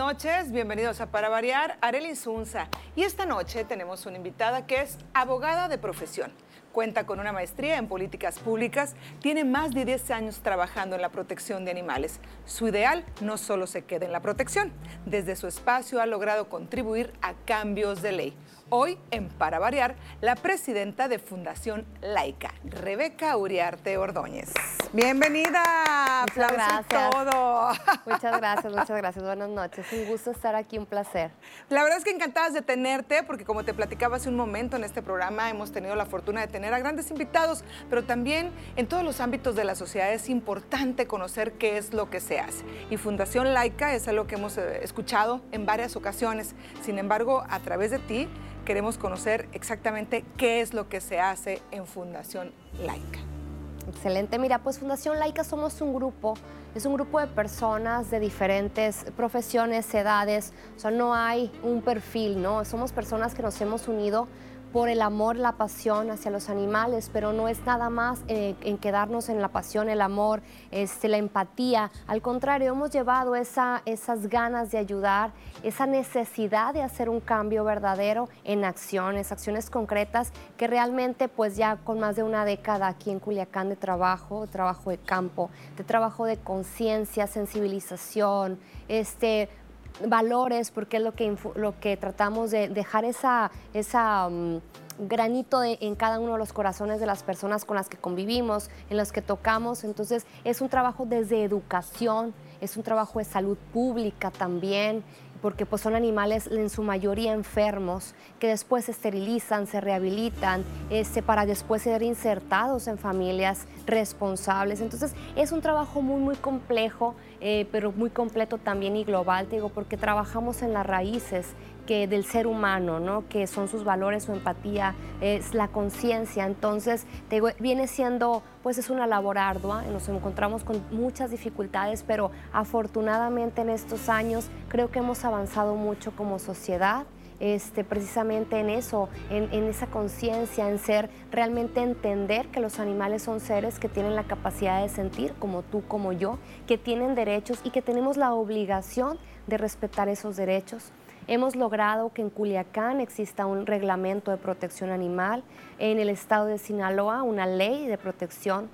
noches, bienvenidos a Para Variar, Arely Zunza. Y esta noche tenemos una invitada que es abogada de profesión. Cuenta con una maestría en políticas públicas, tiene más de 10 años trabajando en la protección de animales. Su ideal no solo se queda en la protección, desde su espacio ha logrado contribuir a cambios de ley. Hoy, en Para Variar, la presidenta de Fundación Laica, Rebeca Uriarte Ordóñez. Bienvenida, Muchas gracias. todo. Muchas gracias, muchas gracias. Buenas noches. Un gusto estar aquí, un placer. La verdad es que encantadas de tenerte, porque como te platicaba hace un momento en este programa, hemos tenido la fortuna de tener a grandes invitados, pero también en todos los ámbitos de la sociedad es importante conocer qué es lo que se hace. Y Fundación Laica es algo que hemos eh, escuchado en varias ocasiones. Sin embargo, a través de ti queremos conocer exactamente qué es lo que se hace en Fundación Laica. Excelente. Mira, pues Fundación Laica somos un grupo, es un grupo de personas de diferentes profesiones, edades, o sea, no hay un perfil, ¿no? Somos personas que nos hemos unido por el amor, la pasión hacia los animales, pero no es nada más eh, en quedarnos en la pasión, el amor, este, la empatía. Al contrario, hemos llevado esa, esas ganas de ayudar, esa necesidad de hacer un cambio verdadero en acciones, acciones concretas que realmente pues ya con más de una década aquí en Culiacán de trabajo, trabajo de campo, de trabajo de conciencia, sensibilización, este, valores, porque es lo que, lo que tratamos de dejar esa, esa mm, granito de- en cada uno de los corazones de las personas con las que convivimos, en las que tocamos. Entonces es un trabajo desde educación, es un trabajo de salud pública también, porque pues son animales en su mayoría enfermos que después se esterilizan, se rehabilitan, este, para después ser insertados en familias responsables. Entonces es un trabajo muy, muy complejo, eh, pero muy completo también y global, digo, porque trabajamos en las raíces que del ser humano, ¿no? que son sus valores, su empatía, es la conciencia. Entonces, te digo, viene siendo, pues es una labor ardua, nos encontramos con muchas dificultades, pero afortunadamente en estos años creo que hemos avanzado mucho como sociedad. Este, precisamente en eso, en, en esa conciencia, en ser, realmente entender que los animales son seres que tienen la capacidad de sentir, como tú, como yo, que tienen derechos y que tenemos la obligación de respetar esos derechos. Hemos logrado que en Culiacán exista un reglamento de protección animal, en el estado de Sinaloa una ley de protección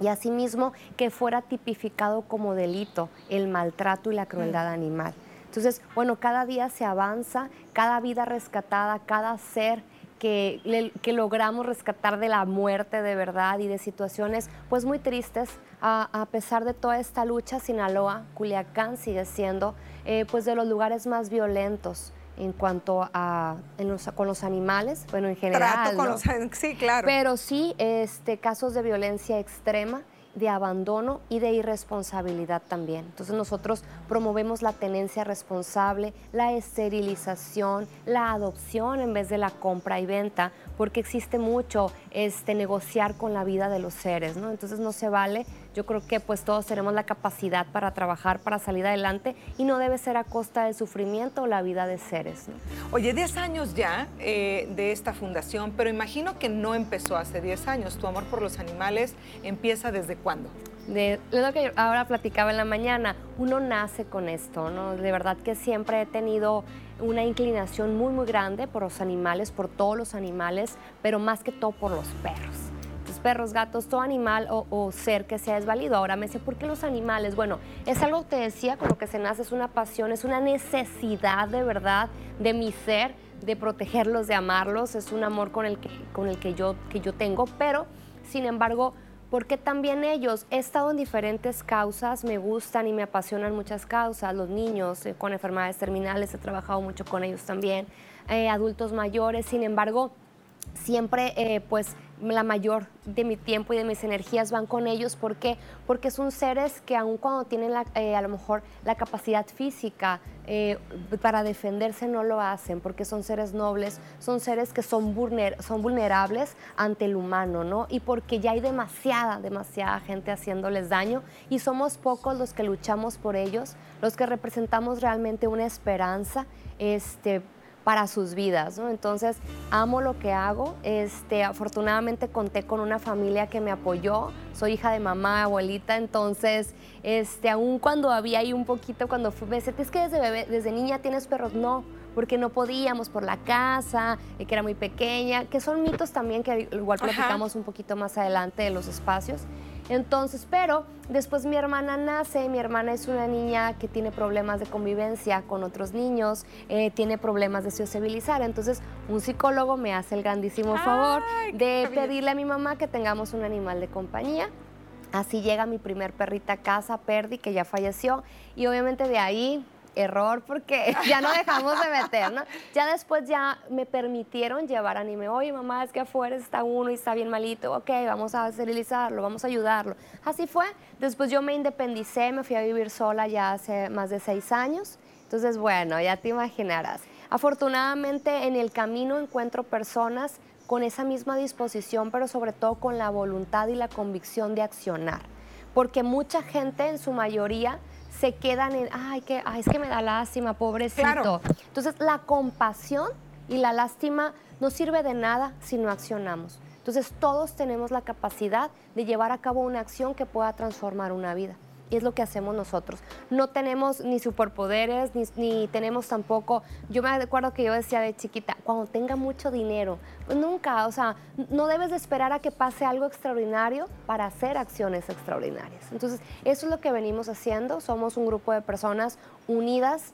y asimismo que fuera tipificado como delito el maltrato y la crueldad animal. Entonces, bueno, cada día se avanza, cada vida rescatada, cada ser que, que logramos rescatar de la muerte de verdad y de situaciones pues muy tristes. A, a pesar de toda esta lucha, Sinaloa, Culiacán sigue siendo eh, pues de los lugares más violentos en cuanto a en los- con los animales, bueno, en general. Trato con ¿no? los... Sí, claro. Pero sí este, casos de violencia extrema, de abandono y de irresponsabilidad también. Entonces nosotros promovemos la tenencia responsable, la esterilización, la adopción en vez de la compra y venta, porque existe mucho este, negociar con la vida de los seres, ¿no? Entonces no se vale. Yo creo que pues todos tenemos la capacidad para trabajar, para salir adelante y no debe ser a costa del sufrimiento o la vida de seres, ¿no? Oye, 10 años ya eh, de esta fundación, pero imagino que no empezó hace 10 años. Tu amor por los animales empieza desde cuándo? de lo que ahora platicaba en la mañana, uno nace con esto, ¿no? De verdad que siempre he tenido una inclinación muy, muy grande por los animales, por todos los animales, pero más que todo por los perros. Perros, gatos, todo animal o, ser que sea es válido. Ahora me dice, ¿por qué los animales? Bueno, es algo que te decía, con lo que se nace, es una pasión, es una necesidad de verdad de mi ser, de protegerlos, de amarlos, es un amor con el que, con el que, yo, que yo tengo, pero sin embargo, porque también ellos, he estado en diferentes causas, me gustan y me apasionan muchas causas, los niños eh, con enfermedades terminales, he trabajado mucho con ellos también, eh, adultos mayores, sin embargo, siempre eh, pues la mayor de mi tiempo y de mis energías van con ellos. ¿Por qué? Porque son seres que aun cuando tienen la, eh, a lo mejor la capacidad física eh, para defenderse no lo hacen, porque son seres nobles, son seres que son, vulner- son vulnerables ante el humano, ¿no? Y porque ya hay demasiada, demasiada gente haciéndoles daño y somos pocos los que luchamos por ellos, los que representamos realmente una esperanza, este, para sus vidas, ¿no? Entonces, amo lo que hago. Este, afortunadamente conté con una familia que me apoyó. Soy hija de mamá, abuelita, entonces, este, aún cuando había ahí un poquito, cuando fui, me es que desde bebé, desde niña tienes perros, no, porque no podíamos por la casa, eh, que era muy pequeña, que son mitos también que igual platicamos un poquito más adelante de los espacios. Entonces, pero después mi hermana nace, mi hermana es una niña que tiene problemas de convivencia con otros niños, eh, tiene problemas de sociabilizar, entonces un psicólogo me hace el grandísimo favor de pedirle a mi mamá que tengamos un animal de compañía. Así llega mi primer perrita a casa, Perdi, que ya falleció, y obviamente de ahí error porque ya no dejamos de meter, ¿no? Ya después ya me permitieron llevar anime. Oye, mamá, es que afuera está uno y está bien malito. Ok, vamos a esterilizarlo, vamos a ayudarlo. Así fue. Después yo me independicé, me fui a vivir sola ya hace más de seis años. Entonces, bueno, ya te imaginarás. Afortunadamente en el camino encuentro personas con esa misma disposición, pero sobre todo con la voluntad y la convicción de accionar. Porque mucha gente, en su mayoría, se quedan en, ay, que, ay, es que me da lástima, pobrecito. Entonces, la compasión y la lástima no sirve de nada si no accionamos. Entonces, todos tenemos la capacidad de llevar a cabo una acción que pueda transformar una vida es lo que hacemos nosotros. No tenemos ni superpoderes, ni, tenemos tampoco, yo me acuerdo que yo decía de chiquita, cuando tenga mucho dinero, pues nunca, o sea, no debes de esperar a que pase algo extraordinario para hacer acciones extraordinarias. Entonces, eso es lo que venimos haciendo, somos un grupo de personas unidas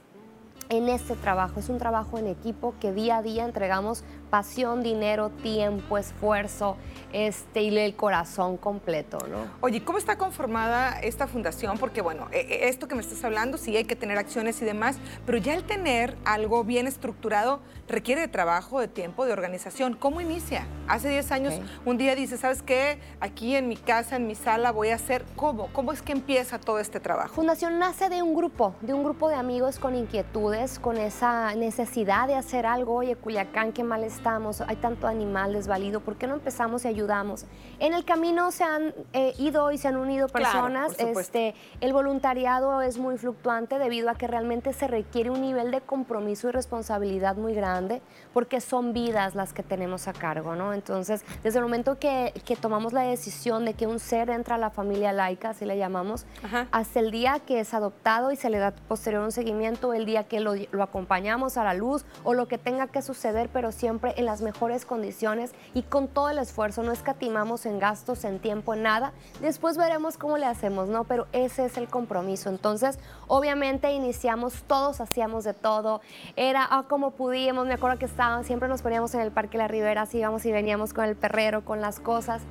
en este trabajo. Es un trabajo en equipo que día a día entregamos pasión, dinero, tiempo, esfuerzo este, y el corazón completo. ¿no? Oye, ¿cómo está conformada esta fundación? Porque bueno, e, e, esto que me estás hablando, sí hay que tener acciones y demás, pero ya el tener algo bien estructurado requiere de trabajo, de tiempo, de organización. ¿Cómo inicia? Hace 10 años, un día dice, ¿sabes qué? Aquí en mi casa, en mi sala, voy a hacer, ¿cómo? ¿Cómo es que empieza todo este trabajo? Fundación nace de un grupo, de un grupo de amigos con inquietudes con esa necesidad de hacer algo, oye, Culiacán, qué mal estamos, hay tanto animal desvalido, ¿por qué no empezamos y ayudamos? En el camino se han eh, ido y se han unido personas, este, el voluntariado es muy fluctuante debido a que realmente se requiere un nivel de compromiso y responsabilidad muy grande, porque son vidas las que tenemos a cargo, ¿no? Entonces, desde el momento que, que tomamos la decisión de que un ser entra a la familia laica, así le llamamos, hasta el día que es adoptado y se le da posterior un seguimiento, el día que lo lo, acompañamos a la luz o lo que tenga que suceder, pero siempre en las mejores condiciones y con todo el esfuerzo. No escatimamos en gastos, en tiempo, en nada. Después veremos cómo le hacemos, ¿no? Pero ese es el compromiso. Entonces, obviamente iniciamos, todos hacíamos de todo. Era ah, como pudimos. Me acuerdo que estaban, siempre nos poníamos en el Parque La Ribera, así íbamos y veníamos con el perrero, con las cosas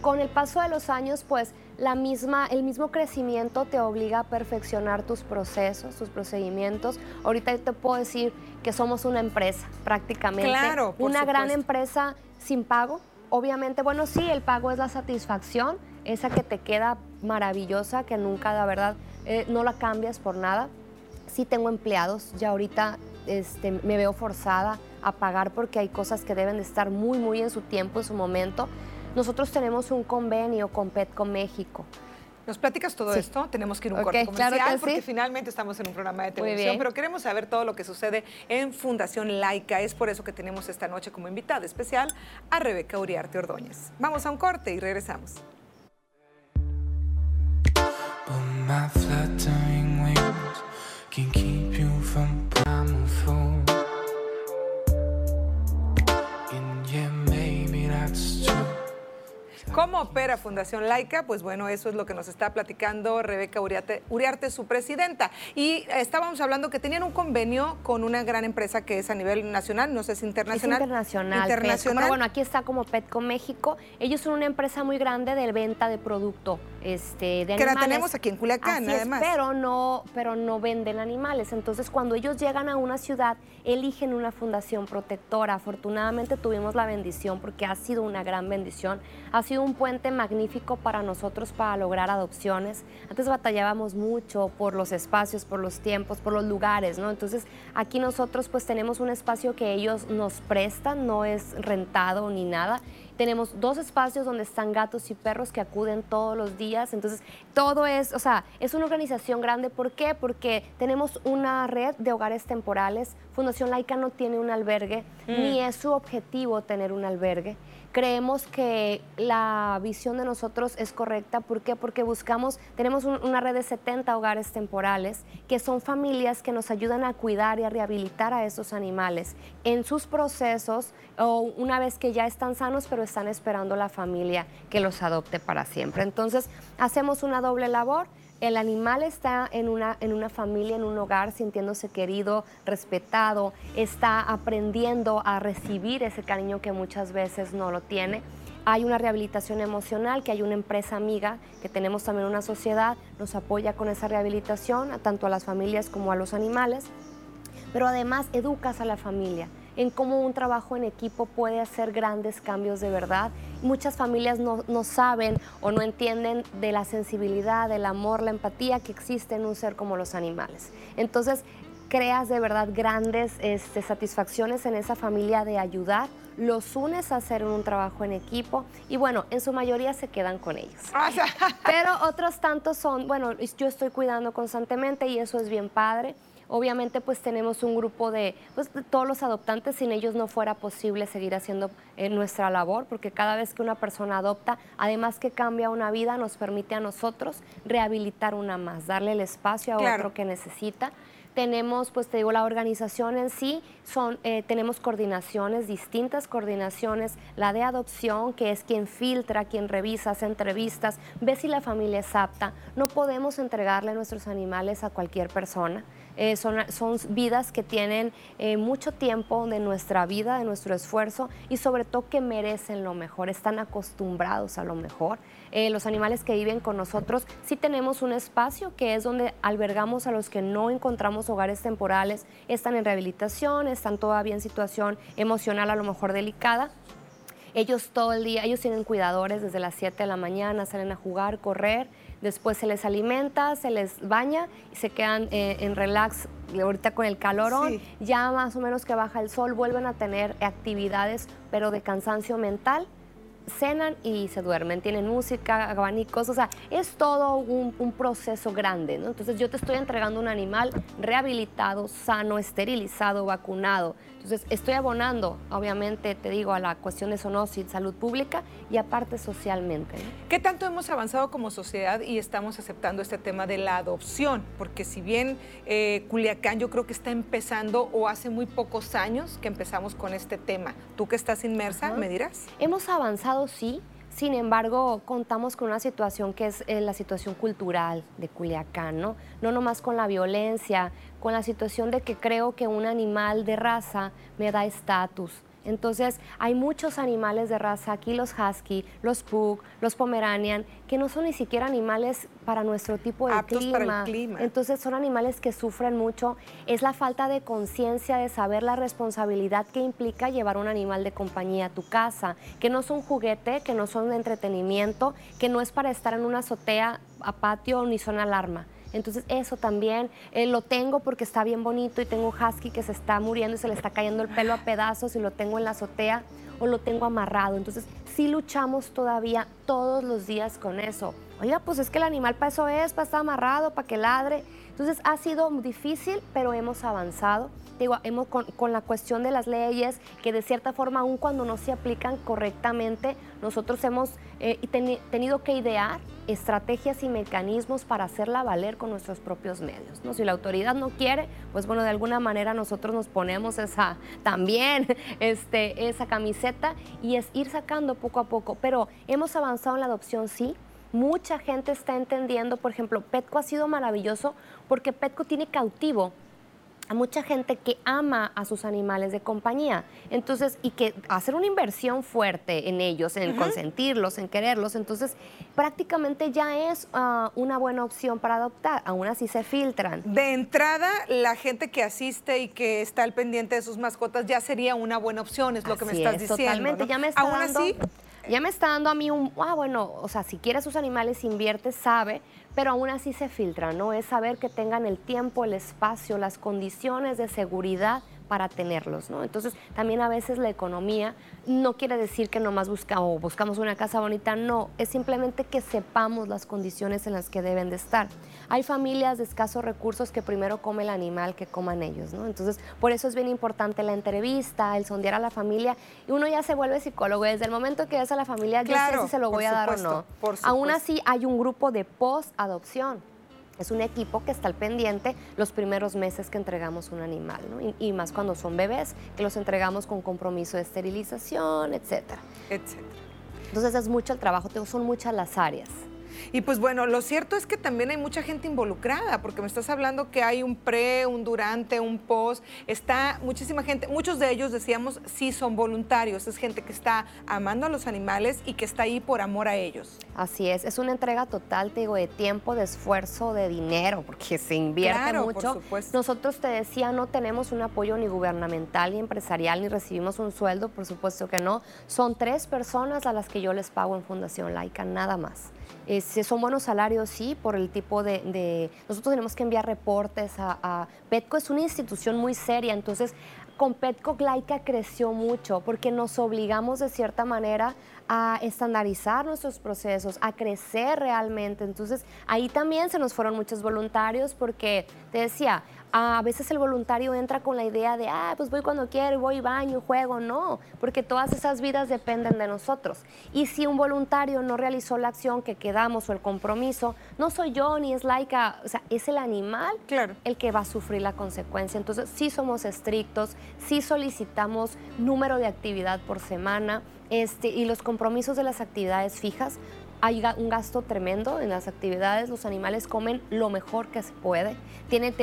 con el paso de los años, pues la misma, el mismo crecimiento te obliga a perfeccionar tus procesos, tus procedimientos. Ahorita te puedo decir que somos una empresa prácticamente. Claro, una gran empresa sin pago. Obviamente, bueno, sí, el pago es la satisfacción, esa que te queda maravillosa, que nunca, la verdad, eh, no la cambias por nada. Sí tengo empleados, ya ahorita este, me veo forzada a pagar porque hay cosas que deben de estar muy, muy en su tiempo, en su momento nosotros tenemos un convenio con Petco México. ¿Nos platicas todo esto? Tenemos que ir a un corte comercial porque finalmente estamos en un programa de televisión, pero queremos saber todo lo que sucede en Fundación Laica. Es por eso que tenemos esta noche como invitada especial a Rebeca Uriarte Ordóñez. Vamos a un corte y regresamos. ¿Cómo opera Fundación Laica? Pues bueno, eso es lo que nos está platicando Rebeca Uriarte, su presidenta. Y estábamos hablando que tenían un convenio con una gran empresa que es a nivel nacional, no sé si internacional. Es internacional. Internacional. Pero bueno, aquí está como Petco México. Ellos son una empresa muy grande de venta de producto este, de animales. Que la tenemos aquí en Culiacán, además. pero, no, pero no venden animales. Entonces, cuando ellos llegan a una ciudad, eligen una fundación protectora. Afortunadamente tuvimos la bendición porque ha sido una gran bendición. Ha sido un puente magnífico para nosotros para lograr adopciones. Antes batallábamos mucho por los espacios, por los tiempos, por los lugares, ¿no? Entonces aquí nosotros pues tenemos un espacio que ellos nos prestan, no es rentado ni nada Tenemos dos espacios donde están gatos y perros que acuden todos los días. Entonces, todo es, o sea, es una organización grande. ¿Por qué? Porque tenemos una red de hogares temporales. Fundación Laica no tiene un albergue, mm. ni es su objetivo tener un albergue. Creemos que la visión de nosotros es correcta. ¿Por qué? Porque buscamos, tenemos una red de 70 hogares temporales, que son familias que nos ayudan a cuidar y a rehabilitar a esos animales en sus procesos o una vez que ya están sanos, pero están esperando la familia que los adopte para siempre. Entonces, hacemos una doble labor el animal está en una, en una familia, en un hogar, sintiéndose querido, respetado, está aprendiendo a recibir ese cariño que muchas veces no lo tiene. Hay una rehabilitación emocional, que hay una empresa amiga, que tenemos también una sociedad, nos apoya con esa rehabilitación, tanto a las familias como a los animales, pero además educas a la familia en cómo un trabajo en equipo puede hacer grandes cambios de verdad. Muchas familias no, saben o no entienden de la sensibilidad, del amor, la empatía que existe en un ser como los animales. Entonces, creas de verdad grandes este, satisfacciones en esa familia de ayudar, los unes a hacer un trabajo en equipo y bueno, en su mayoría se quedan con ellos. Pero otros tantos son, bueno, yo estoy cuidando constantemente y eso es bien padre. Obviamente pues tenemos un grupo de, pues, todos los adoptantes, sin ellos no fuera posible seguir haciendo eh, nuestra labor, porque cada vez que una persona adopta, además que cambia una vida, nos permite a nosotros rehabilitar una más, darle el espacio a otro que necesita tenemos, pues te digo, la organización en sí, son, eh, tenemos coordinaciones, distintas coordinaciones, la de adopción, que es quien filtra, quien revisa, hace entrevistas, ve si la familia es apta. No podemos entregarle nuestros animales a cualquier persona. Eh, son, son, vidas que tienen eh, mucho tiempo de nuestra vida, de nuestro esfuerzo y sobre todo que merecen lo mejor, están acostumbrados a lo mejor. Eh, los animales que viven con nosotros, sí tenemos un espacio que es donde albergamos a los que no encontramos hogares temporales, están en rehabilitación, están todavía en situación emocional a lo mejor delicada, ellos todo el día, ellos tienen cuidadores desde las 7 de la mañana, salen a jugar, correr, después se les alimenta, se les baña y se quedan eh, en relax ahorita con el calorón, ya más o menos que baja el sol, vuelven a tener actividades, pero de cansancio mental cenan y se duermen, tienen música, abanicos, o sea, es todo un, proceso grande, ¿no? Entonces yo te estoy entregando un animal rehabilitado, sano, esterilizado, vacunado. Entonces estoy abonando, obviamente, te digo, a la cuestión de zoonosis, salud pública y aparte socialmente. ¿Qué tanto hemos avanzado como sociedad y estamos aceptando este tema de la adopción? Porque si bien eh, Culiacán yo creo que está empezando o hace muy pocos años que empezamos con este tema, tú que estás inmersa, ¿me dirás? Hemos avanzado sí, sin embargo, contamos con una situación que es eh, la situación cultural de Culiacán, ¿no? No nomás con la violencia, con la situación de que creo que un animal de raza me da estatus, entonces, hay muchos animales de raza aquí, los husky, los pug, los pomeranian, que no son ni siquiera animales para nuestro tipo de clima. Para el clima. Entonces, son animales que sufren mucho. Es la falta de conciencia de saber la responsabilidad que implica llevar un animal de compañía a tu casa, que no es un juguete, que no son de entretenimiento, que no es para estar en una azotea a patio ni son alarma. Entonces eso también eh, lo tengo porque está bien bonito y tengo un husky que se está muriendo y se le está cayendo el pelo a pedazos y lo tengo en la azotea o lo tengo amarrado. Entonces sí luchamos todavía todos los días con eso. Oiga, pues es que el animal para eso es, para estar amarrado, para que ladre. Entonces ha sido difícil, pero hemos avanzado. Digo, hemos con, la cuestión de las leyes, que de cierta forma, aun cuando no se aplican correctamente, nosotros hemos eh, tenido que idear estrategias y mecanismos para hacerla valer con nuestros propios medios. Si la autoridad no quiere, pues bueno, de alguna manera nosotros nos ponemos esa también este, esa camiseta y es ir sacando poco a poco. Pero hemos avanzado en la adopción, sí, Mucha gente está entendiendo, por ejemplo, Petco ha sido maravilloso porque Petco tiene cautivo a mucha gente que ama a sus animales de compañía. Entonces, y que hacer una inversión fuerte en ellos, en consentirlos, en quererlos, entonces prácticamente ya es ah, una buena opción para adoptar. Aún así se filtran. De entrada, la gente que asiste y que está al pendiente de sus mascotas ya sería una buena opción, es lo que me estás diciendo. Totalmente, ya me está Aún así, ya me está dando a mí un, ah, bueno, o sea, si quiere sus animales, invierte, sabe, pero aún así se filtra, ¿no? Es saber que tengan el tiempo, el espacio, las condiciones de seguridad para tenerlos, ¿no? Entonces, también a veces la economía no quiere decir que nomás buscamos, buscamos una casa bonita, no, es simplemente que sepamos las condiciones en las que deben de estar. Hay familias de escasos recursos que primero come el animal que coman ellos, ¿no? Entonces, por eso es bien importante la entrevista, el sondear a la familia, y uno ya se vuelve psicólogo. Desde el momento que ves a la familia, claro, yo sé si se lo voy a dar o no. Aún así, hay un grupo de post-adopción es un equipo que está al pendiente los primeros meses que entregamos un animal, y, más cuando son bebés, que los entregamos con compromiso de esterilización, etcétera. Etcétera. Entonces es mucho el trabajo, son muchas las áreas. Y pues bueno, lo cierto es que también hay mucha gente involucrada, porque me estás hablando que hay un pre, un durante, un post, está muchísima gente, muchos de ellos decíamos sí son voluntarios, es gente que está amando a los animales y que está ahí por amor a ellos. Así es, es una entrega total, te digo, de tiempo, de esfuerzo, de dinero, porque se invierte mucho. Nosotros te decía, no tenemos un apoyo ni gubernamental, ni empresarial, ni recibimos un sueldo, por supuesto que no. Son tres personas a las que yo les pago en Fundación Laica, nada más. Este, son buenos salarios, sí, por el tipo de, Nosotros tenemos que enviar reportes a, a, Petco, es una institución muy seria, entonces con Petco Glaica creció mucho porque nos obligamos de cierta manera a estandarizar nuestros procesos, a crecer realmente. Entonces ahí también se nos fueron muchos voluntarios porque te decía, a veces el voluntario entra con la idea de, ah, pues voy cuando quiero, voy baño, juego. No, porque todas esas vidas dependen de nosotros. Y si un voluntario no realizó la acción que quedamos o el compromiso, no soy yo ni es laica, o sea, es el animal claro. el que va a sufrir la consecuencia. Entonces, sí somos estrictos, sí solicitamos número de actividad por semana. Este, y los compromisos de las actividades fijas hay un gasto tremendo en las actividades, los animales comen lo mejor que se puede, tienen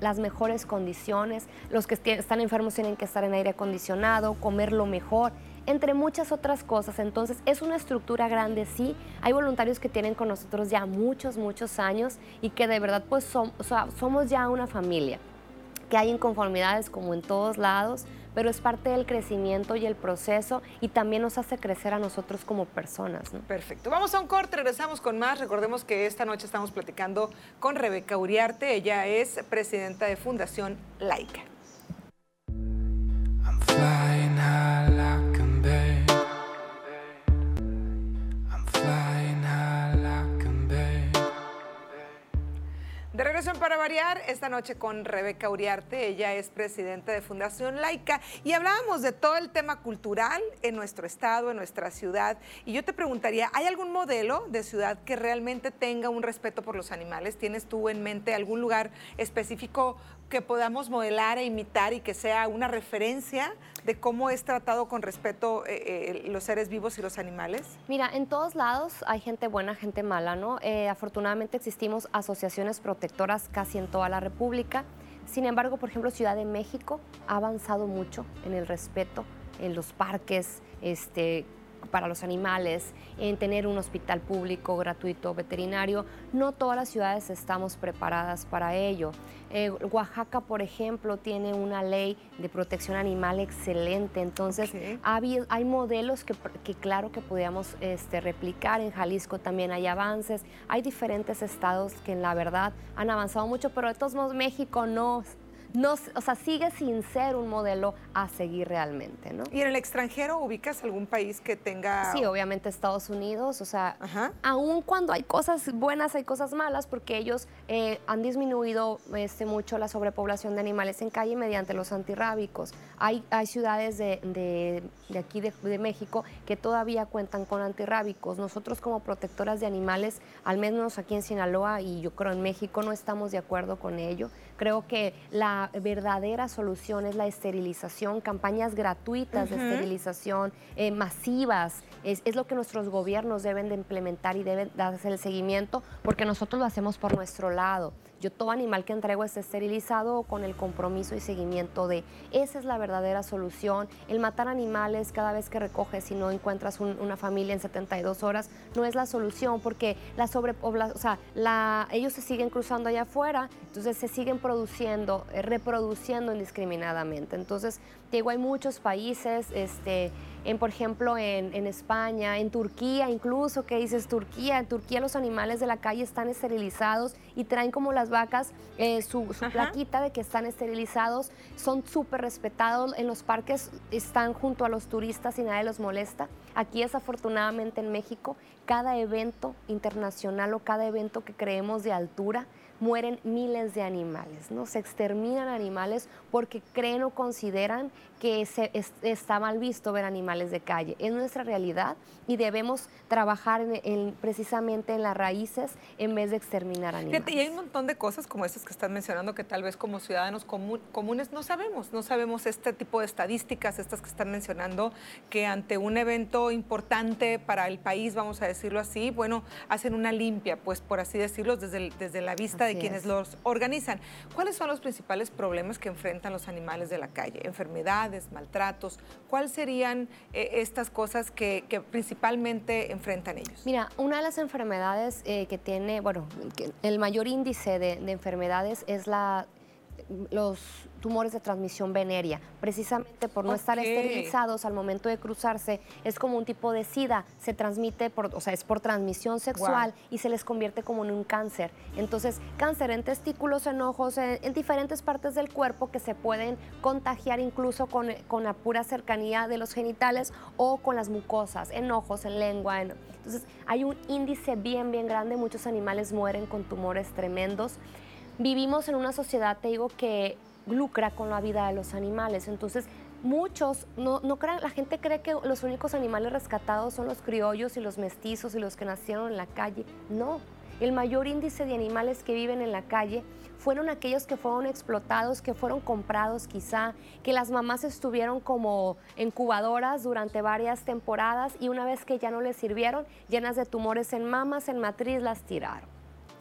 las mejores condiciones, los que están enfermos tienen que estar en aire acondicionado, comer lo mejor, entre muchas otras cosas. Entonces es una estructura grande, sí, hay voluntarios que tienen con nosotros ya muchos, muchos años y que de verdad pues somos ya una familia, que hay inconformidades como en todos lados, pero es parte del crecimiento y el proceso y también nos hace crecer a nosotros como personas. Perfecto. Vamos a un corte, regresamos con más. Recordemos que esta noche estamos platicando con Rebeca Uriarte. Ella es presidenta de Fundación Laica. Regreso Para Variar, esta noche con Rebeca Uriarte, ella es presidenta de Fundación Laica y hablábamos de todo el tema cultural en nuestro estado, en nuestra ciudad. Y yo te preguntaría, ¿hay algún modelo de ciudad que realmente tenga un respeto por los animales? ¿Tienes tú en mente algún lugar específico que podamos modelar e imitar y que sea una referencia de cómo es tratado con respeto eh, eh, los seres vivos y los animales? Mira, en todos lados hay gente buena, gente mala, ¿no? Eh, afortunadamente existimos asociaciones protectoras casi en toda la República. Sin embargo, por ejemplo, Ciudad de México ha avanzado mucho en el respeto en los parques, este, para los animales, en tener un hospital público gratuito veterinario. No todas las ciudades estamos preparadas para ello. Eh, Oaxaca, por ejemplo, tiene una ley de protección animal excelente, entonces hay modelos que, claro que podríamos este, replicar. En Jalisco también hay avances. Hay diferentes estados que en la verdad han avanzado mucho, pero de todos modos México no no, o sea, sigue sin ser un modelo a seguir realmente, ¿no? ¿Y en el extranjero ubicas algún país que tenga...? Sí, obviamente Estados Unidos, o sea, aún cuando hay cosas buenas, hay cosas malas, porque ellos eh, han disminuido este, mucho la sobrepoblación de animales en calle mediante los antirrábicos. Hay, hay ciudades de, aquí, de, de México, que todavía cuentan con antirrábicos. Nosotros como protectoras de animales, al menos aquí en Sinaloa y yo creo en México, no estamos de acuerdo con ello. Creo que la verdadera solución es la esterilización, campañas gratuitas de esterilización, eh, masivas. Es, es, lo que nuestros gobiernos deben de implementar y deben de hacer el seguimiento, porque nosotros lo hacemos por nuestro lado. Yo todo animal que entrego es esterilizado con el compromiso y seguimiento de esa es la verdadera solución. El matar animales cada vez que recoges y no encuentras una familia en 72 horas no es la solución porque la sobrepoblación, o sea, la, ellos se siguen cruzando allá afuera, entonces se siguen produciendo, eh, reproduciendo indiscriminadamente. Entonces, digo, hay muchos países, este, en, por ejemplo, en, España, en Turquía, incluso, que dices Turquía, en Turquía los animales de la calle están esterilizados y traen como las vacas eh, su, plaquita de que están esterilizados, son súper respetados, en los parques están junto a los turistas y nadie los molesta. Aquí desafortunadamente en México, cada evento internacional o cada evento que creemos de altura, mueren miles de animales, ¿no? Se exterminan animales porque creen o consideran que se, está mal visto ver animales de calle. Es nuestra realidad y debemos trabajar en, precisamente en las raíces en vez de exterminar animales. y hay un montón de cosas como estas que están mencionando que tal vez como ciudadanos comunes no sabemos, no sabemos este tipo de estadísticas, estas que están mencionando, que ante un evento importante para el país, vamos a decirlo así, bueno, hacen una limpia, pues por así decirlo, desde, desde la vista de quienes los organizan. ¿Cuáles son los principales problemas que enfrentan los animales de la calle? ¿Enfermedades, maltratos? ¿Cuáles serían eh, estas cosas que, principalmente enfrentan ellos? Mira, una de las enfermedades eh, que tiene, bueno, el mayor índice de enfermedades es la los tumores de transmisión venérea, precisamente por no estar esterilizados al momento de cruzarse, es como un tipo de sida, se transmite, por, o sea, es por transmisión sexual y se les convierte como en un cáncer. Entonces, cáncer en testículos, en ojos, en, diferentes partes del cuerpo que se pueden contagiar incluso con, con, la pura cercanía de los genitales o con las mucosas, en ojos, en lengua. entonces, hay un índice bien, bien grande, muchos animales mueren con tumores tremendos vivimos en una sociedad, te digo, que lucra con la vida de los animales. Entonces, muchos, no, no crean, la gente cree que los únicos animales rescatados son los criollos y los mestizos y los que nacieron en la calle. No, el mayor índice de animales que viven en la calle fueron aquellos que fueron explotados, que fueron comprados quizá, que las mamás estuvieron como incubadoras durante varias temporadas y una vez que ya no les sirvieron, llenas de tumores en mamas, en matriz, las tiraron.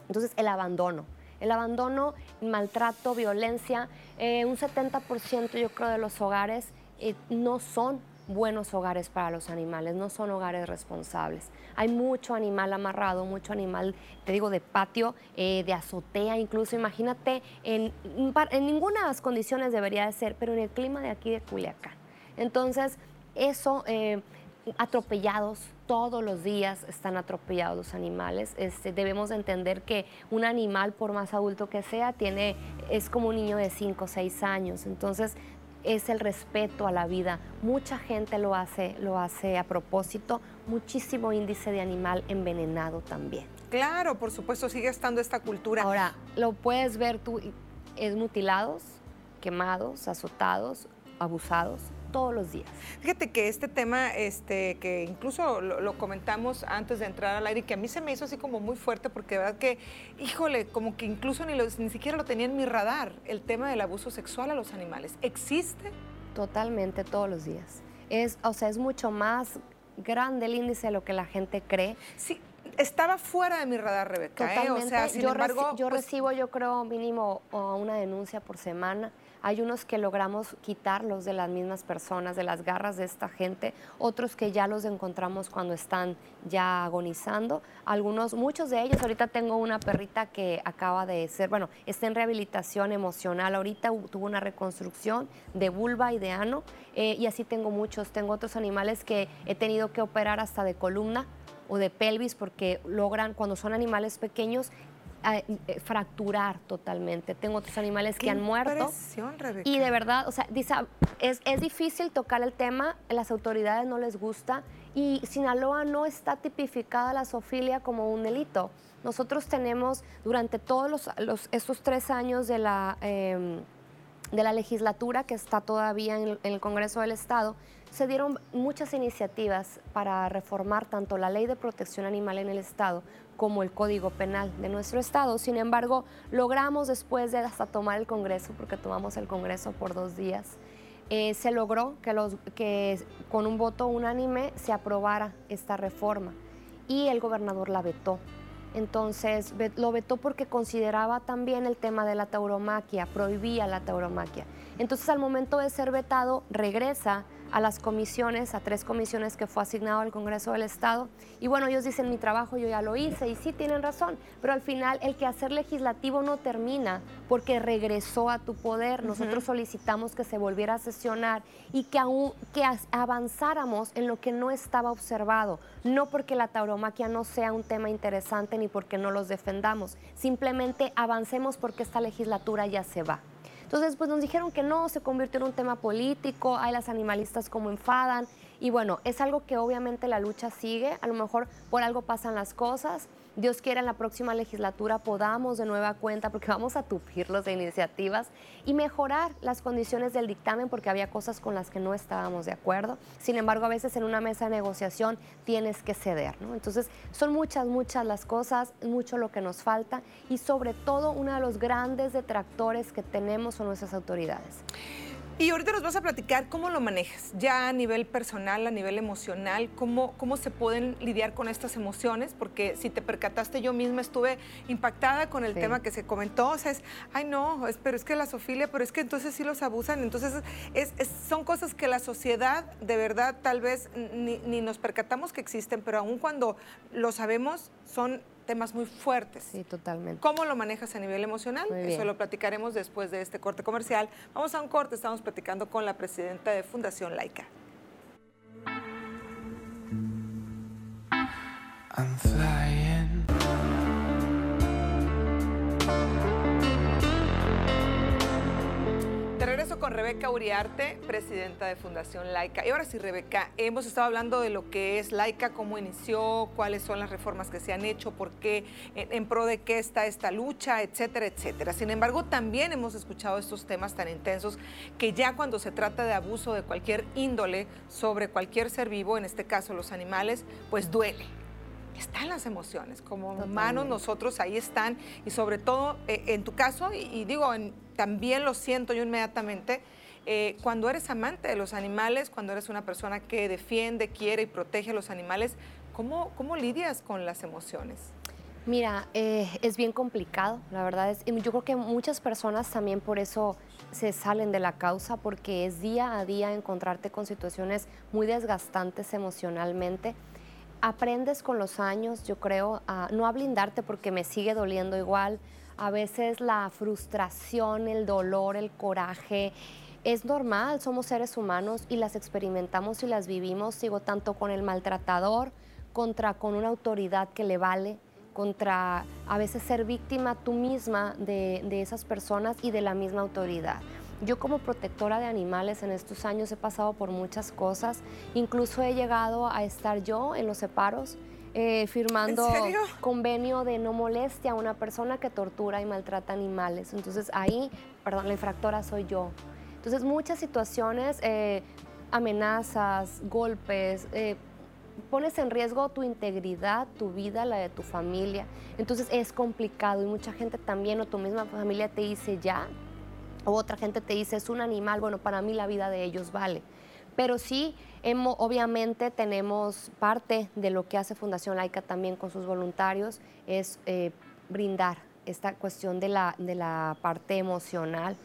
Entonces, el abandono. El abandono, maltrato, violencia, eh, un 70% yo creo de los hogares eh, no son buenos hogares para los animales, no son hogares responsables. Hay mucho animal amarrado, mucho animal, te digo, de patio, eh, de azotea, incluso imagínate, en, en ninguna de las condiciones debería de ser, pero en el clima de aquí de Culiacán. Entonces, eso atropellados, todos los días están atropellados los animales. Este, debemos entender que un animal, por más adulto que sea, tiene, es como un niño de 5 o 6 años. Entonces, es el respeto a la vida. Mucha gente lo hace, lo hace a propósito. Muchísimo índice de animal envenenado también. Claro, por supuesto, sigue estando esta cultura. Ahora, lo puedes ver tú, es mutilados, quemados, azotados, abusados todos los días. Fíjate que este tema, este, que incluso lo, comentamos antes de entrar al aire, que a mí se me hizo así como muy fuerte, porque de verdad que, híjole, como que incluso ni, ni siquiera lo tenía en mi radar, el tema del abuso sexual a los animales. ¿Existe? Totalmente, todos los días. Es, o sea, es mucho más grande el índice de lo que la gente cree. Sí, estaba fuera de mi radar, Rebeca. Totalmente. ¿eh? O sea, sin yo embargo, yo pues recibo, yo creo, mínimo una denuncia por semana. Hay unos que logramos quitarlos de las mismas personas, de las garras de esta gente, otros que ya los encontramos cuando están ya agonizando. Algunos, muchos de ellos, ahorita tengo una perrita que acaba de ser, bueno, está en rehabilitación emocional, ahorita tuvo una reconstrucción de vulva y de ano, eh, y así tengo muchos. Tengo otros animales que he tenido que operar hasta de columna o de pelvis porque logran, cuando son animales pequeños, eh, fracturar totalmente. Tengo otros animales que han muerto. Y de verdad, o sea, dice, es, es difícil tocar el tema, las autoridades no les gusta y Sinaloa no está tipificada la zoofilia como un delito. Nosotros tenemos durante todos los, los estos tres años de la, em, de la legislatura que está todavía en el Congreso del Estado, se dieron muchas iniciativas para reformar tanto la ley de protección animal en el Estado como el Código Penal de nuestro Estado. Sin embargo, logramos después de hasta tomar el Congreso, porque tomamos el Congreso por dos días, eh, se logró que, con un voto unánime se aprobara esta reforma y el gobernador la vetó. Entonces lo vetó porque consideraba también el tema de la tauromaquia, prohibía la tauromaquia. Entonces al momento de ser vetado regresa a las comisiones, a tres comisiones que fue asignado al Congreso del Estado. Y bueno, ellos dicen, mi trabajo yo ya lo hice, y sí tienen razón, pero al final el quehacer legislativo no termina porque regresó a tu poder. Nosotros solicitamos que se volviera a sesionar y que, aún, que avanzáramos en lo que no estaba observado, no porque la tauromaquia no sea un tema interesante ni porque no los defendamos, simplemente avancemos porque esta legislatura ya se va. Entonces, pues nos dijeron que no, se convirtió en un tema político, hay las animalistas como enfadan, y bueno, es algo que obviamente la lucha sigue, a lo mejor por algo pasan las cosas, Dios quiera en la próxima legislatura podamos de nueva cuenta, porque vamos a tupirlos de iniciativas y mejorar las condiciones del dictamen, porque había cosas con las que no estábamos de acuerdo. Sin embargo, a veces en una mesa de negociación tienes que ceder, ¿no? Entonces, son muchas, muchas las cosas, mucho lo que nos falta y sobre todo uno de los grandes detractores que tenemos son nuestras autoridades. Y ahorita nos vas a platicar cómo lo manejas, ya a nivel personal, a nivel emocional, cómo, cómo se pueden lidiar con estas emociones, porque si te percataste, yo misma estuve impactada con el tema que se comentó, o sea, es, ay no, es, pero es que la sofilia, pero es que entonces sí los abusan, entonces es, son cosas que la sociedad de verdad tal vez ni, ni nos percatamos que existen, pero aún cuando lo sabemos, son temas muy fuertes. Sí, totalmente. ¿Cómo lo manejas a nivel emocional? Eso lo platicaremos después de este corte comercial. Vamos a un corte, estamos platicando con la presidenta de Fundación Laica. Con Rebeca Uriarte, presidenta de Fundación Laica. Y ahora sí, Rebeca, hemos estado hablando de lo que es Laica, cómo inició, cuáles son las reformas que se han hecho, por qué, en, pro de qué está esta lucha, etcétera, etcétera. Sin embargo, también hemos escuchado estos temas tan intensos que ya cuando se trata de abuso de cualquier índole sobre cualquier ser vivo, en este caso los animales, pues duele están las emociones, como humanos nosotros ahí están y sobre todo eh, en tu caso, y, digo, también lo siento yo inmediatamente, eh, cuando eres amante de los animales, cuando eres una persona que defiende, quiere y protege a los animales, ¿cómo, cómo lidias con las emociones? Mira, eh, es bien complicado, la verdad es, yo creo que muchas personas también por eso se salen de la causa, porque es día a día encontrarte con situaciones muy desgastantes emocionalmente aprendes con los años, yo creo, a, no a blindarte porque me sigue doliendo igual. A veces la frustración, el dolor, el coraje, es normal, somos seres humanos y las experimentamos y las vivimos, sigo tanto con el maltratador, contra con una autoridad que le vale, contra a veces ser víctima tú misma de esas personas y de la misma autoridad. Yo como protectora de animales en estos años he pasado por muchas cosas, incluso he llegado a estar yo en los separos. Eh, firmando convenio de no molestia a una persona que tortura y maltrata animales. Entonces ahí, perdón, la infractora soy yo. Entonces muchas situaciones, eh, amenazas, golpes, eh, pones en riesgo tu integridad, tu vida, la de tu familia. Entonces es complicado y mucha gente también o tu misma familia te dice ya, otra gente te dice es un animal, bueno, para mí la vida de ellos vale. Pero sí, obviamente tenemos parte de lo que hace Fundación Laica también con sus voluntarios, es eh, brindar esta cuestión de la, de la parte emocional,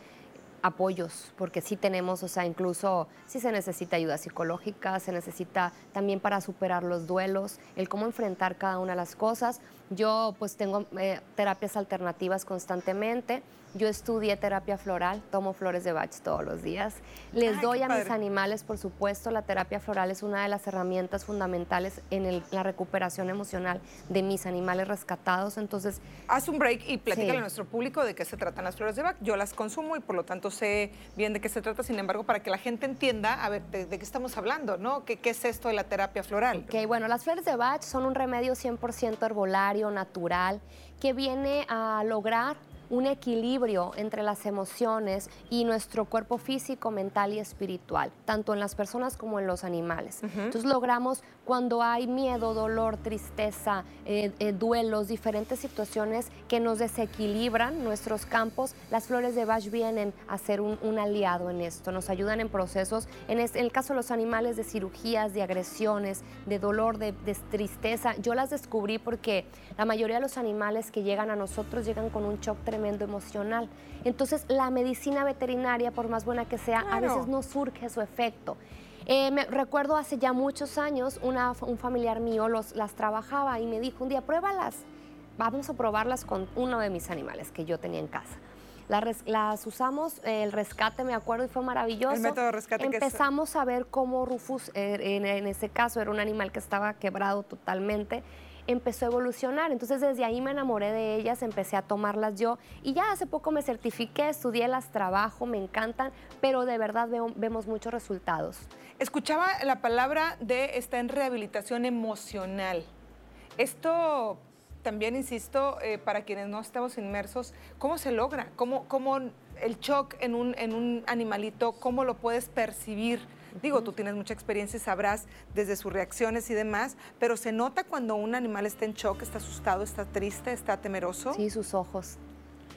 apoyos, porque sí tenemos, o sea, incluso si se necesita ayuda psicológica, se necesita también para superar los duelos, el cómo enfrentar cada una de las cosas. Yo pues tengo eh, terapias alternativas constantemente. Yo estudié terapia floral, tomo flores de Bach todos los días. Les doy a mis animales, por supuesto, la terapia floral es una de las herramientas fundamentales en la recuperación emocional de mis animales rescatados. Entonces, haz un break y platícale a nuestro público de qué se tratan las flores de Bach. Yo las consumo y por lo tanto sé bien de qué se trata. Sin embargo, para que la gente entienda, a ver, de, qué estamos hablando, ¿no? ¿Qué, ¿Qué, es esto de la terapia floral? Ok, bueno, las flores de Bach son un remedio 100% herbolario, natural, que viene a lograr un equilibrio entre las emociones y nuestro cuerpo físico, mental y espiritual, tanto en las personas como en los animales. Entonces logramos cuando hay miedo, dolor, tristeza, eh, eh, duelos, diferentes situaciones que nos desequilibran nuestros campos, las flores de Bach vienen a ser un, aliado en esto, nos ayudan en procesos, en, el caso de los animales, de cirugías, de agresiones, de dolor, de, de tristeza. Yo las descubrí porque la mayoría de los animales que llegan a nosotros llegan con un shock tremendo emocional. Entonces, la medicina veterinaria, por más buena que sea, a veces no surge su efecto. Eh, me, recuerdo hace ya muchos años, una, un familiar mío los, las trabajaba y me dijo un día, pruébalas, vamos a probarlas con uno de mis animales que yo tenía en casa. Las, usamos, el rescate, me acuerdo, y fue maravilloso. El método de rescate Empezamos a ver cómo Rufus, eh, en, en, ese caso, era un animal que estaba quebrado totalmente empezó a evolucionar. Entonces desde ahí me enamoré de ellas, empecé a tomarlas yo y ya hace poco me certifiqué, estudié las trabajo, me encantan, pero de verdad vemos muchos resultados. Escuchaba la palabra de está en rehabilitación emocional. Esto también, insisto, eh, para quienes no estamos inmersos, ¿cómo se logra? ¿Cómo, cómo el shock en un, en un animalito, cómo lo puedes percibir? Digo, tú tienes mucha experiencia y sabrás desde sus reacciones y demás, pero se nota cuando un animal está en shock, está asustado, está triste, está temeroso. Sí, sus ojos.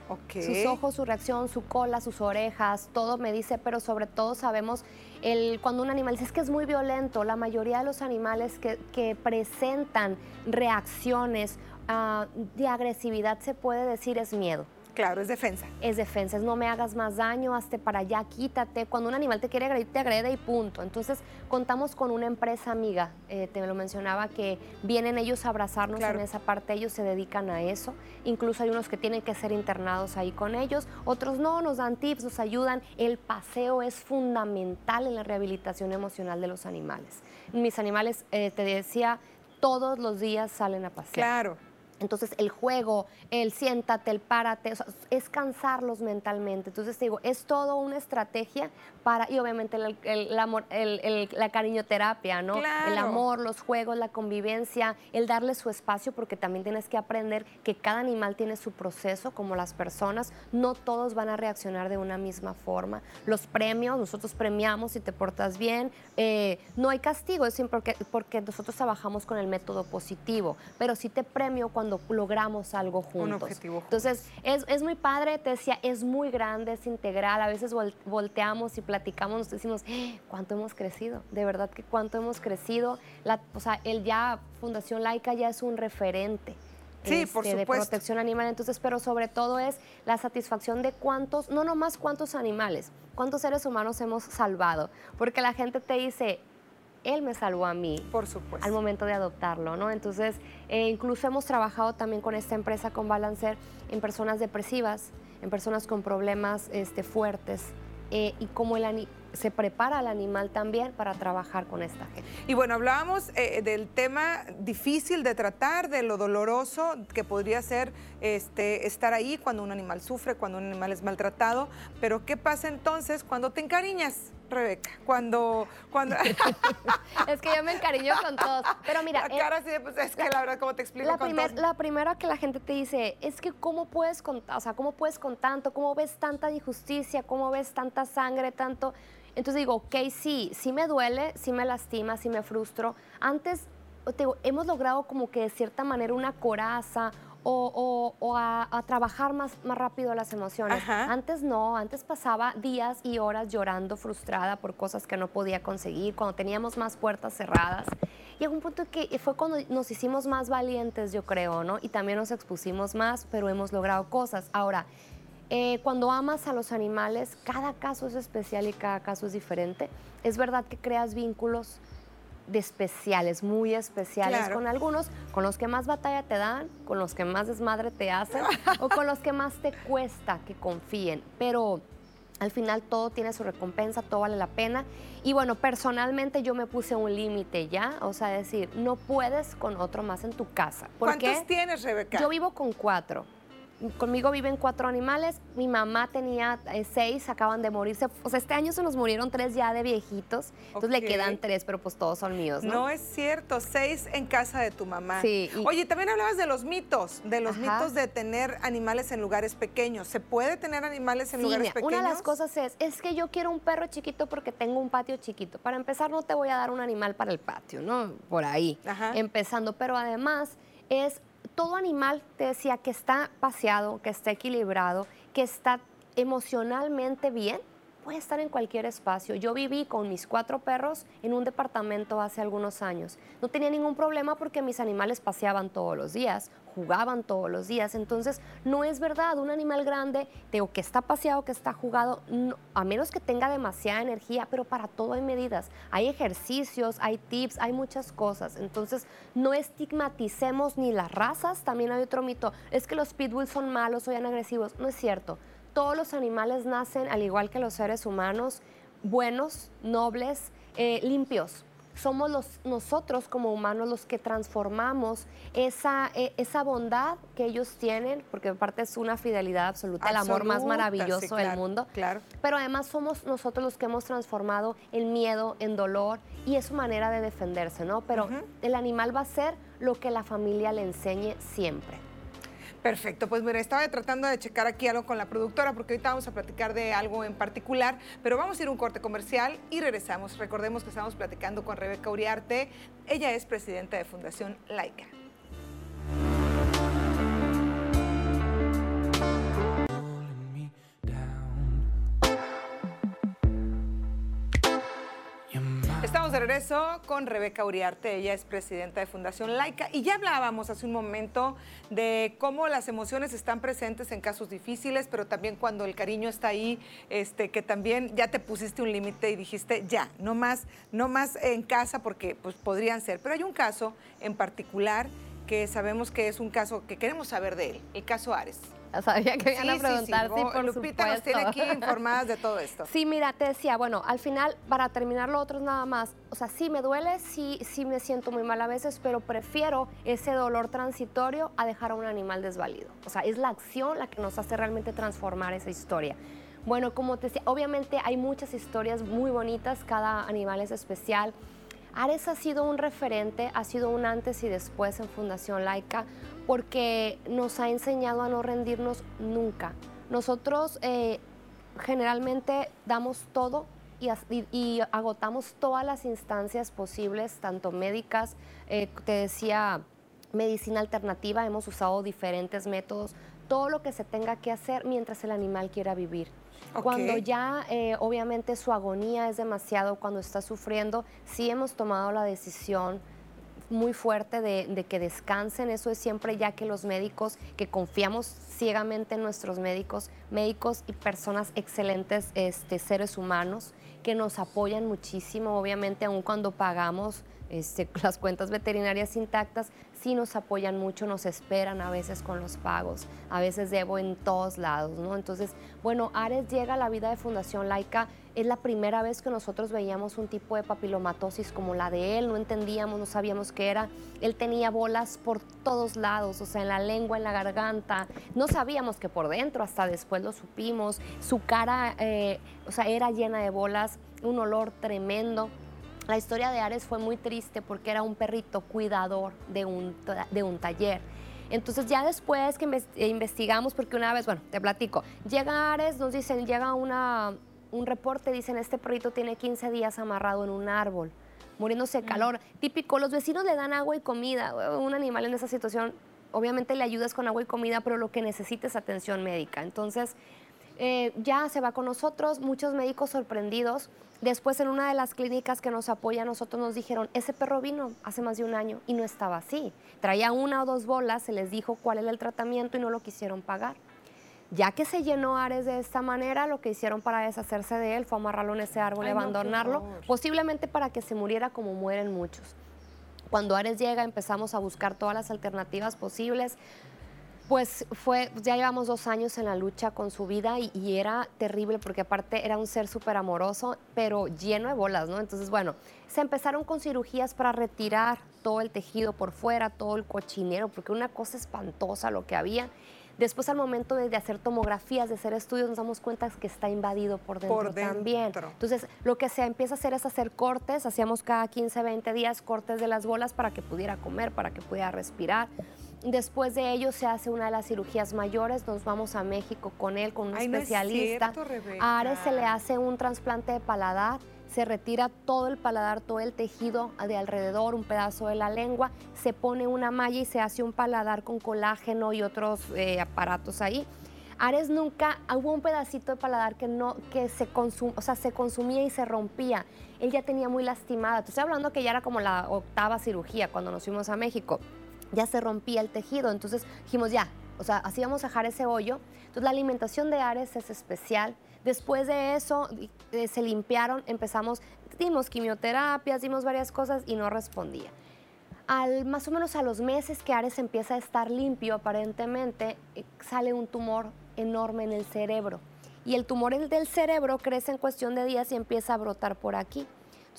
Okay. Sus ojos, su reacción, su cola, sus orejas, todo me dice, pero sobre todo sabemos el, cuando un animal dice es que es muy violento, la mayoría de los animales que, que presentan reacciones uh, de agresividad se puede decir es miedo. Claro, es defensa. Es defensa, es no me hagas más daño, hazte para allá, quítate. Cuando un animal te quiere agredir, te agrede y punto. Entonces, contamos con una empresa amiga, eh, te lo mencionaba, que vienen ellos a abrazarnos en esa parte, ellos se dedican a eso. Incluso hay unos que tienen que ser internados ahí con ellos, otros no, nos dan tips, nos ayudan. El paseo es fundamental en la rehabilitación emocional de los animales. Mis animales, eh, te decía, todos los días salen a pasear. Claro. Entonces el juego, el siéntate, el párate, es cansarlos mentalmente. Entonces digo, es todo una estrategia para, y obviamente el, amor, la cariñoterapia, ¿no? El amor, los juegos, la convivencia, el darle su espacio, porque también tienes que aprender que cada animal tiene su proceso, como las personas, no todos van a reaccionar de una misma forma. Los premios, nosotros premiamos si te portas bien, eh, no hay castigo, es porque, porque nosotros trabajamos con el método positivo, pero sí te premio cuando logramos algo juntos. Un objetivo. Entonces, es, es, muy padre, te decía, es muy grande, es integral. A veces volteamos y platicamos, nos decimos, ¡Eh! ¿cuánto hemos crecido? De verdad que cuánto hemos crecido. La, o sea, el ya, Fundación Laica ya es un referente. Sí, por este, de protección animal. Entonces, pero sobre todo es la satisfacción de cuántos, no nomás cuántos animales, cuántos seres humanos hemos salvado. Porque la gente te dice, él me salvó a mí. Por supuesto. Al momento de adoptarlo, ¿no? Entonces, eh, incluso hemos trabajado también con esta empresa, con Balancer, en personas depresivas, en personas con problemas este, fuertes. Eh, y cómo el se prepara el animal también para trabajar con esta gente. Y bueno, hablábamos eh, del tema difícil de tratar, de lo doloroso que podría ser este, estar ahí cuando un animal sufre, cuando un animal es maltratado, pero ¿qué pasa entonces cuando te encariñas? Rebeca, cuando... cuando... es que yo me encariño con todos. Pero mira... La cara sí, pues es que la, verdad, ¿cómo te explico la, con la primera que la gente te dice, es que ¿cómo puedes con, o sea, cómo puedes con tanto? ¿Cómo ves tanta injusticia? ¿Cómo ves tanta sangre, tanto...? Entonces digo, ok, sí, sí me duele, sí me lastima, sí me frustro. Antes, te digo, hemos logrado como que de cierta manera una coraza o, a, trabajar más, más rápido las emociones. Antes no, antes pasaba días y horas llorando frustrada por cosas que no podía conseguir, cuando teníamos más puertas cerradas. Llegó un punto que fue cuando nos hicimos más valientes, yo creo, ¿no? Y también nos expusimos más, pero hemos logrado cosas. Ahora, eh, cuando amas a los animales, cada caso es especial y cada caso es diferente. Es verdad que creas vínculos de especiales, muy especiales con algunos, con los que más batalla te dan, con los que más desmadre te hacen o con los que más te cuesta que confíen. Pero al final todo tiene su recompensa, todo vale la pena. Y bueno, personalmente yo me puse un límite ya, o sea, decir, no puedes con otro más en tu casa. ¿Cuántos tienes, Rebeca? Yo vivo con cuatro conmigo viven cuatro animales, mi mamá tenía eh, seis, acaban de morirse, o sea, este año se nos murieron tres ya de viejitos, entonces le quedan tres, pero pues todos son míos, ¿no? No es cierto, seis en casa de tu mamá. Sí. Oye, también hablabas de los mitos, de los mitos de tener animales en lugares pequeños. ¿Se puede tener animales en lugares pequeños? Una de las cosas es, es que yo quiero un perro chiquito porque tengo un patio chiquito. Para empezar, no te voy a dar un animal para el patio, ¿no? Por ahí, empezando, pero además es todo animal, te decía, que está paseado, que está equilibrado, que está emocionalmente bien, puede estar en cualquier espacio. Yo viví con mis cuatro perros en un departamento hace algunos años. No tenía ningún problema porque mis animales paseaban todos los días, jugaban todos los días. Entonces, no es verdad, un animal grande, digo, que está paseado, que está jugado, a menos que tenga demasiada energía, pero para todo hay medidas. Hay ejercicios, hay tips, hay muchas cosas. Entonces, no estigmaticemos ni las razas. También hay otro mito, es que los pitbulls son malos o agresivos. No es cierto todos los animales nacen, al igual que los seres humanos, buenos, nobles, eh, limpios. Somos los, nosotros como humanos los que transformamos esa, eh, esa bondad que ellos tienen, porque aparte es una fidelidad absoluta, el amor más maravilloso del mundo. Claro. Pero además somos nosotros los que hemos transformado el miedo en dolor y es su manera de defenderse, ¿no? Pero el animal va a ser lo que la familia le enseñe siempre. Perfecto, pues mira, estaba tratando de checar aquí algo con la productora porque ahorita vamos a platicar de algo en particular, pero vamos a ir a un corte comercial y regresamos. Recordemos que estamos platicando con Rebeca Uriarte, ella es presidenta de Fundación Laica. De regreso con Rebeca Uriarte, ella es presidenta de Fundación Laica y ya hablábamos hace un momento de cómo las emociones están presentes en casos difíciles, pero también cuando el cariño está ahí, este, que también ya te pusiste un límite y dijiste ya, no más, no más en casa porque pues podrían ser. Pero hay un caso en particular que sabemos que es un caso que queremos saber de él, el caso Ares. Sabía que iban a preguntar, sí, por Lupita nos tiene aquí informadas de todo esto. Sí, mira, te decía, bueno, al final, para terminar lo otro nada más, o sea, sí me duele, sí, sí me siento muy mal a veces, pero prefiero ese dolor transitorio a dejar a un animal desvalido. O sea, es la acción la que nos hace realmente transformar esa historia. Bueno, como te decía, obviamente hay muchas historias muy bonitas, cada animal es especial. Ares ha sido un referente, ha sido un antes y después en Fundación Laica, porque nos ha enseñado a no rendirnos nunca. Nosotros eh, generalmente damos todo y, agotamos todas las instancias posibles, tanto médicas, eh, te decía, medicina alternativa, hemos usado diferentes métodos, todo lo que se tenga que hacer mientras el animal quiera vivir. Cuando ya eh, obviamente su agonía es demasiado, cuando está sufriendo, sí hemos tomado la decisión muy fuerte de, que descansen. Eso es siempre ya que los médicos, que confiamos ciegamente en nuestros médicos, médicos y personas excelentes, este, seres humanos, que nos apoyan muchísimo, obviamente, aun cuando pagamos este, las cuentas veterinarias intactas, sí nos apoyan mucho, nos esperan a veces con los pagos, a veces debo en todos lados, ¿no? Entonces, bueno, Ares llega a la vida de Fundación Laica, es la primera vez que nosotros veíamos un tipo de papilomatosis como la de él, no entendíamos, no sabíamos qué era, él tenía bolas por todos lados, o sea, en la lengua, en la garganta, no sabíamos que por dentro, hasta después lo supimos, su cara, eh, o sea, era llena de bolas, un olor tremendo. La historia de Ares fue muy triste porque era un perrito cuidador de un, de un taller. Entonces ya después que investigamos, porque una vez, bueno, te platico, llega Ares, nos dicen, llega una, un reporte, dicen, este perrito tiene 15 días amarrado en un árbol, muriéndose de calor. Típico, los vecinos le dan agua y comida. Un animal en esa situación, obviamente le ayudas con agua y comida, pero lo que necesita es atención médica. Entonces, eh, ya se va con nosotros, muchos médicos sorprendidos Después en una de las clínicas que nos apoya, nosotros nos dijeron, ese perro vino hace más de un año y no estaba así. Traía una o dos bolas, se les dijo cuál era el tratamiento y no lo quisieron pagar. Ya que se llenó Ares de esta manera, lo que hicieron para deshacerse de él fue amarrarlo en ese árbol y abandonarlo, posiblemente para que se muriera como mueren muchos. Cuando Ares llega empezamos a buscar todas las alternativas posibles. Pues fue, ya llevamos dos años en la lucha con su vida y, era terrible porque aparte era un ser súper amoroso, pero lleno de bolas, ¿no? Entonces, bueno, se empezaron con cirugías para retirar todo el tejido por fuera, todo el cochinero, porque una cosa espantosa lo que había. Después, al momento de, hacer tomografías, de hacer estudios, nos damos cuenta que está invadido por dentro, por dentro, también. Entonces, lo que se empieza a hacer es hacer cortes. Hacíamos cada 15, 20 días cortes de las bolas para que pudiera comer, para que pudiera respirar. Después de ello se hace una de las cirugías mayores, nos vamos a México con él, con un especialista. a Ares se le hace un trasplante de paladar, se retira todo el paladar, todo el tejido de alrededor, un pedazo de la lengua, se pone una malla y se hace un paladar con colágeno y otros eh, aparatos ahí. Ares nunca, hubo un pedacito de paladar que no, que se consum, o sea, se consumía y se rompía. Él ya tenía muy lastimada. Te estoy hablando que ya era como la octava cirugía cuando nos fuimos a México. Ya se rompía el tejido. Entonces dijimos, ya, o sea, así vamos a dejar ese hoyo. Entonces la alimentación de Ares es especial. Después de eso eh, se limpiaron, empezamos, dimos quimioterapias, dimos varias cosas y no respondía. Al, más o menos a los meses que Ares empieza a estar limpio, aparentemente eh, sale un tumor enorme en el cerebro. Y el tumor del cerebro crece en cuestión de días y empieza a brotar por aquí.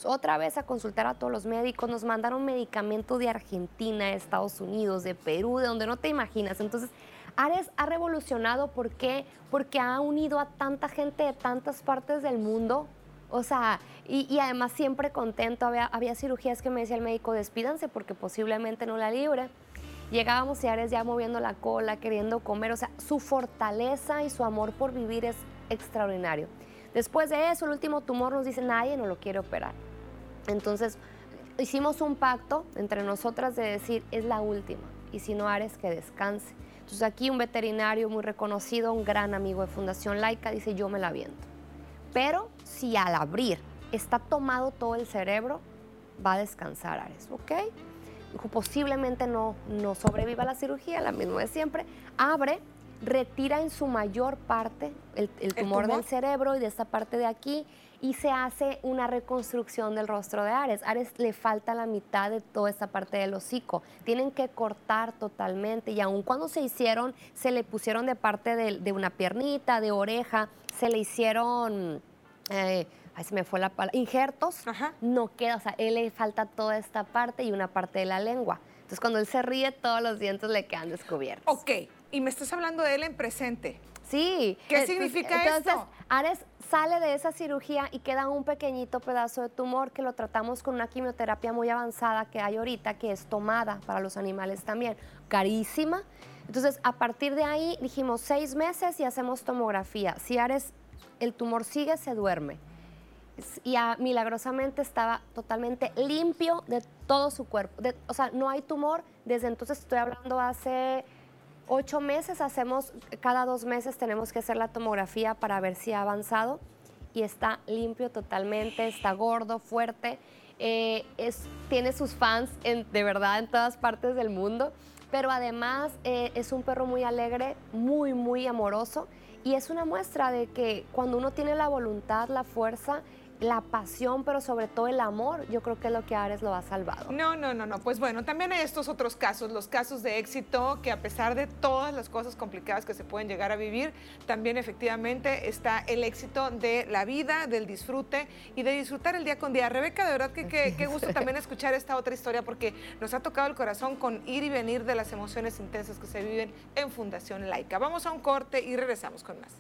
Otra vez a consultar a todos los médicos, nos mandaron medicamento de Argentina, de Estados Unidos, de Perú, de donde no te imaginas. Entonces, Ares ha revolucionado, ¿por qué? Porque ha unido a tanta gente de tantas partes del mundo. O sea, y, además siempre contento. Había, había cirugías que me decía el médico, despídanse porque posiblemente no la libre. Llegábamos y Ares ya moviendo la cola, queriendo comer. O sea, su fortaleza y su amor por vivir es extraordinario. Después de eso, el último tumor nos dice, nadie no lo quiere operar. Entonces, hicimos un pacto entre nosotras de decir, es la última. Y si no, Ares, que descanse. Entonces aquí un veterinario muy reconocido, un gran amigo de Fundación Laica, dice, yo me la viento. Pero si al abrir está tomado todo el cerebro, va a descansar Ares, ¿ok? Posiblemente no, no sobreviva la cirugía, la misma de siempre. Abre, retira en su mayor parte el, tumor, del cerebro y de esta parte de aquí y se hace una reconstrucción del rostro de Ares. Ares le falta la mitad de toda esta parte del hocico. Tienen que cortar totalmente y aun cuando se hicieron, se le pusieron de parte de, una piernita, de oreja, se le hicieron... Eh, ay, se me fue la palabra, injertos, no queda, o sea, él le falta toda esta parte y una parte de la lengua. Entonces, cuando él se ríe, todos los dientes le quedan descubiertos. Ok, y me estás hablando de él en presente. Sí. ¿Qué eh, significa entonces, esto? Ares sale de esa cirugía y queda un pequeñito pedazo de tumor que lo tratamos con una quimioterapia muy avanzada que hay ahorita, que es tomada para los animales también, carísima. Entonces, a partir de ahí dijimos seis meses y hacemos tomografía. Si Ares, el tumor sigue, se duerme. Y milagrosamente estaba totalmente limpio de todo su cuerpo. o sea, no hay tumor. Desde entonces estoy hablando hace ocho meses hacemos, cada dos meses tenemos que hacer la tomografía para ver si ha avanzado y está limpio totalmente, está gordo, fuerte, eh, es, tiene sus fans de verdad en todas partes del mundo, pero además eh, es un perro muy alegre, muy, muy amoroso y es una muestra de que cuando uno tiene la voluntad, la fuerza, la pasión, pero sobre todo el amor, yo creo que es lo que Ares lo ha salvado. No, no, no, no. Pues bueno, también hay estos otros casos, los casos de éxito, que a pesar de todas las cosas complicadas que se pueden llegar a vivir, también efectivamente está el éxito de la vida, del disfrute y de disfrutar el día con día. Rebeca, de verdad que qué gusto también escuchar esta otra historia porque nos ha tocado el corazón con ir y venir de las emociones intensas que se viven en Fundación Laica. Vamos a un corte y regresamos con más.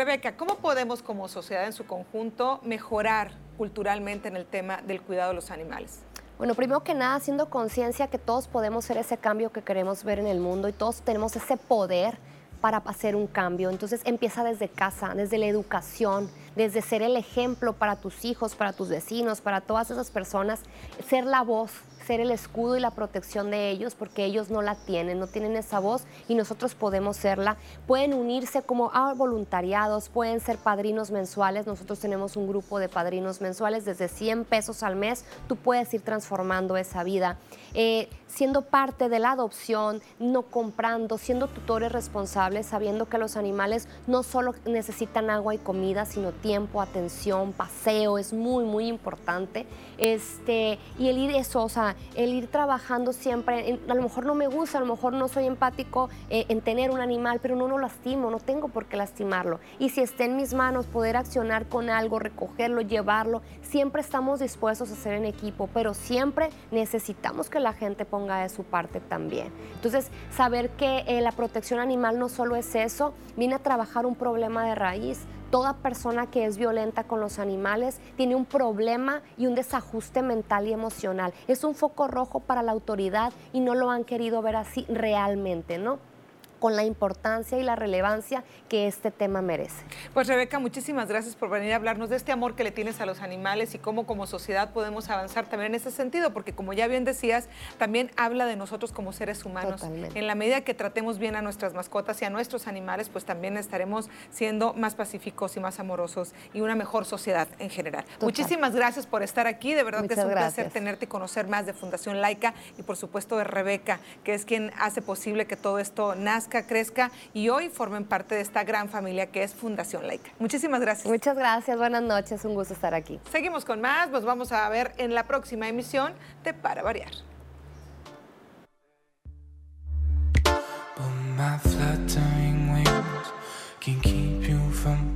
Rebeca, ¿cómo podemos como sociedad en su conjunto mejorar culturalmente en el tema del cuidado de los animales? Bueno, primero que nada, haciendo conciencia que todos podemos ser ese cambio que queremos ver en el mundo y todos tenemos ese poder para hacer un cambio. Entonces empieza desde casa, desde la educación, desde ser el ejemplo para tus hijos, para tus vecinos, para todas esas personas, ser la voz ser el escudo y la protección de ellos porque ellos no la tienen, no tienen esa voz y nosotros podemos serla. Pueden unirse como a voluntariados, pueden ser padrinos mensuales. Nosotros tenemos un grupo de padrinos mensuales desde 100 pesos al mes. Tú puedes ir transformando esa vida. Eh, siendo parte de la adopción, no comprando, siendo tutores responsables, sabiendo que los animales no solo necesitan agua y comida, sino tiempo, atención, paseo, es muy, muy importante. Este, y el ir eso, o sea, el ir trabajando siempre, a lo mejor no me gusta, a lo mejor no soy empático eh, en tener un animal, pero no lo lastimo, no tengo por qué lastimarlo. Y si está en mis manos poder accionar con algo, recogerlo, llevarlo, siempre estamos dispuestos a hacer en equipo, pero siempre necesitamos que la gente ponga de su parte también. Entonces, saber que eh, la protección animal no solo es eso, viene a trabajar un problema de raíz toda persona que es violenta con los animales tiene un problema y un desajuste mental y emocional. Es un foco rojo para la autoridad y no lo han querido ver así realmente, ¿no? Con la importancia y la relevancia que este tema merece. Pues Rebeca, muchísimas gracias por venir a hablarnos de este amor que le tienes a los animales y cómo como sociedad podemos avanzar también en ese sentido, porque como ya bien decías, también habla de nosotros como seres humanos. En la medida que tratemos bien a nuestras mascotas y a nuestros animales, pues también estaremos siendo más pacíficos y más amorosos y una mejor sociedad en general. Muchísimas gracias por estar aquí, de verdad que es un placer tenerte y conocer más de Fundación Laica y por supuesto de Rebeca, que es quien hace posible que todo esto nazca, nazca, crezca y hoy formen parte de esta gran familia que es Fundación Laica. Muchísimas gracias. Muchas gracias, buenas noches, un gusto estar aquí. Seguimos con más, nos vamos a ver en la próxima emisión de Para Variar. my fluttering wings can keep you from